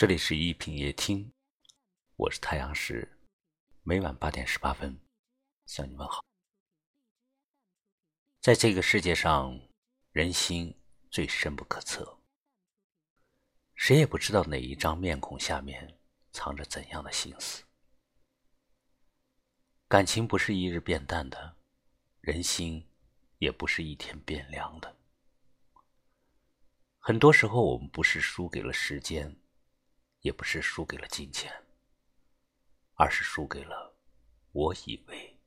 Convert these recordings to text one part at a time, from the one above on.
这里是一品夜听，我是太阳石，每晚八点十八分向你问好。在这个世界上，人心最深不可测，谁也不知道哪一张面孔下面藏着怎样的心思。感情不是一日变淡的，人心也不是一天变凉的。很多时候，我们不是输给了时间。也不是输给了金钱，而是输给了“我以为”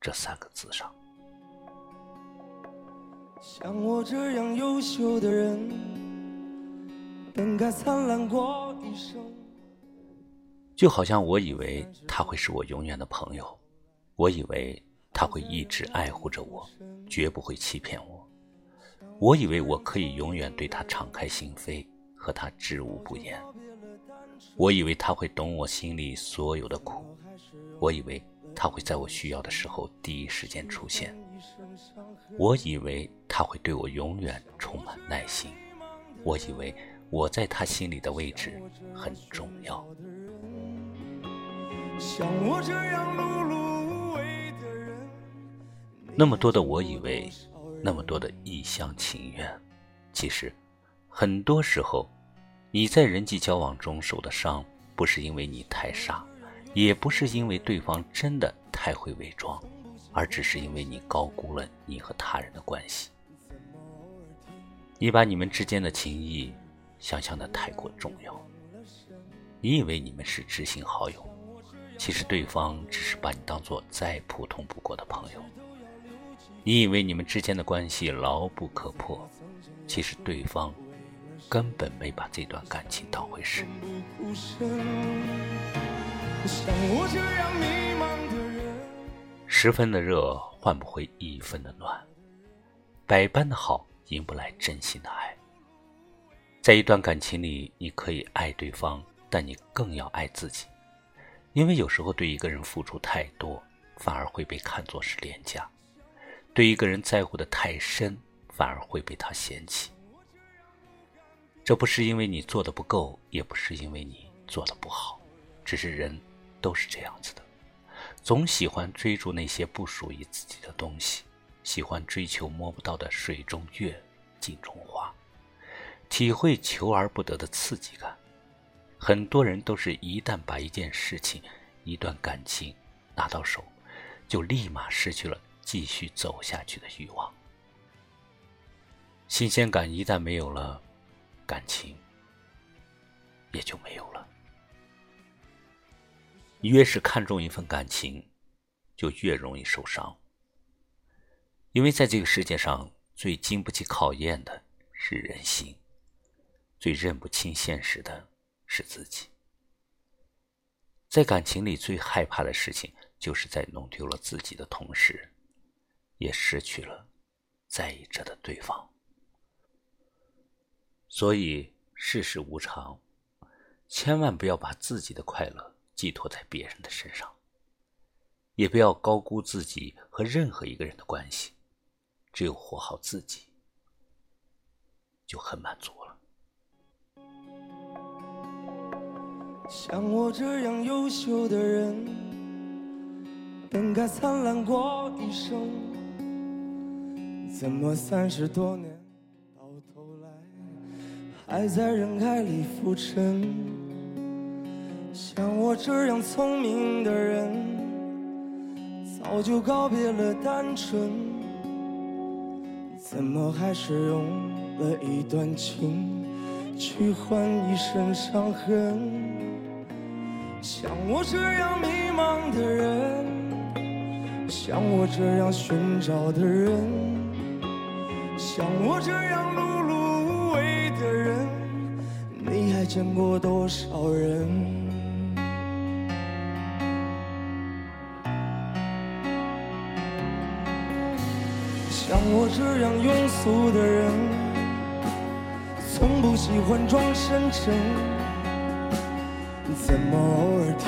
这三个字上。像我这样优秀的人，本该灿烂过一生。就好像我以为他会是我永远的朋友，我以为他会一直爱护着我，绝不会欺骗我。我以为我可以永远对他敞开心扉。和他知无不言，我以为他会懂我心里所有的苦，我以为他会在我需要的时候第一时间出现，我以为他会对我永远充满耐心，我以为我在他心里的位置很重要。那么多的我以为，那么多的一厢情愿，其实。很多时候，你在人际交往中受的伤，不是因为你太傻，也不是因为对方真的太会伪装，而只是因为你高估了你和他人的关系。你把你们之间的情谊想象的太过重要，你以为你们是知心好友，其实对方只是把你当做再普通不过的朋友。你以为你们之间的关系牢不可破，其实对方。根本没把这段感情当回事。十分的热换不回一分的暖，百般的好赢不来真心的爱。在一段感情里，你可以爱对方，但你更要爱自己，因为有时候对一个人付出太多，反而会被看作是廉价；对一个人在乎的太深，反而会被他嫌弃。这不是因为你做的不够，也不是因为你做的不好，只是人都是这样子的，总喜欢追逐那些不属于自己的东西，喜欢追求摸不到的水中月、镜中花，体会求而不得的刺激感。很多人都是一旦把一件事情、一段感情拿到手，就立马失去了继续走下去的欲望。新鲜感一旦没有了。感情也就没有了。越是看重一份感情，就越容易受伤。因为在这个世界上，最经不起考验的是人心，最认不清现实的是自己。在感情里，最害怕的事情，就是在弄丢了自己的同时，也失去了在意着的对方。所以世事无常，千万不要把自己的快乐寄托在别人的身上，也不要高估自己和任何一个人的关系。只有活好自己，就很满足了。像我这样优秀的人，本该灿烂过一生，怎么三十多年？还在人海里浮沉，像我这样聪明的人，早就告别了单纯，怎么还是用了一段情去换一身伤痕？像我这样迷茫的人，像我这样寻找的人，像我这样碌碌。的人，你还见过多少人？像我这样庸俗的人，从不喜欢装深沉。怎么偶尔听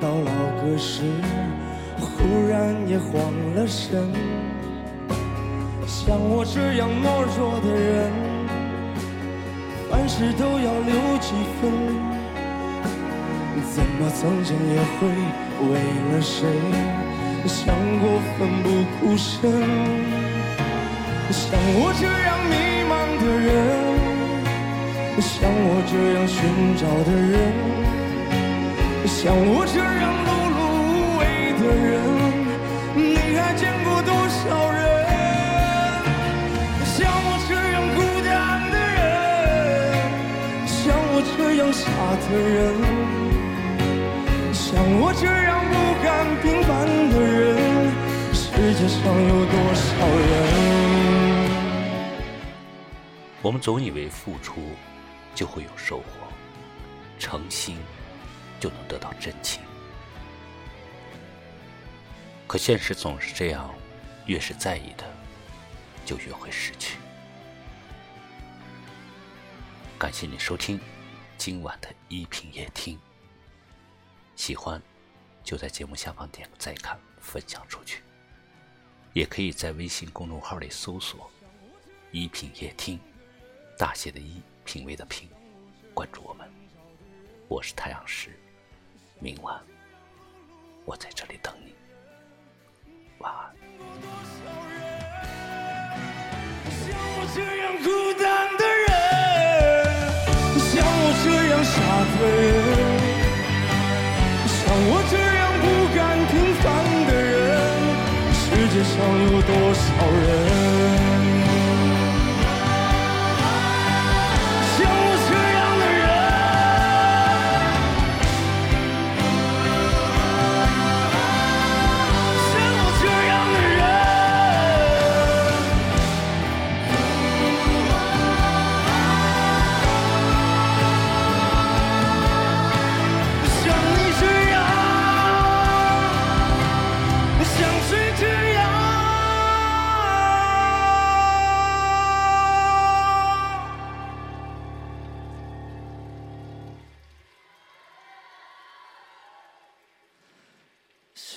到老歌时，忽然也慌了神？像我这样懦弱的人。凡事都要留几分，怎么曾经也会为了谁想过奋不顾身？像我这样迷茫的人，像我这样寻找的人，像我这样碌碌无为的人，的人，像我这样不甘平凡的人，世界上有多少人？我们总以为付出就会有收获，诚心就能得到真情，可现实总是这样，越是在意的，就越会失去。感谢你收听今晚的一品夜听，喜欢就在节目下方点个再看，分享出去，也可以在微信公众号里搜索“一品夜听”。大写的“一”，品味的“品”，关注我们，我是太阳石，明晚我在界上有多少人？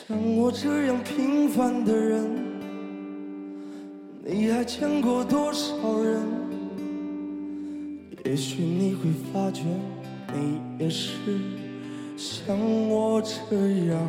像我这样平凡的人，你还见过多少人？也许你会发觉，你也是像我这样。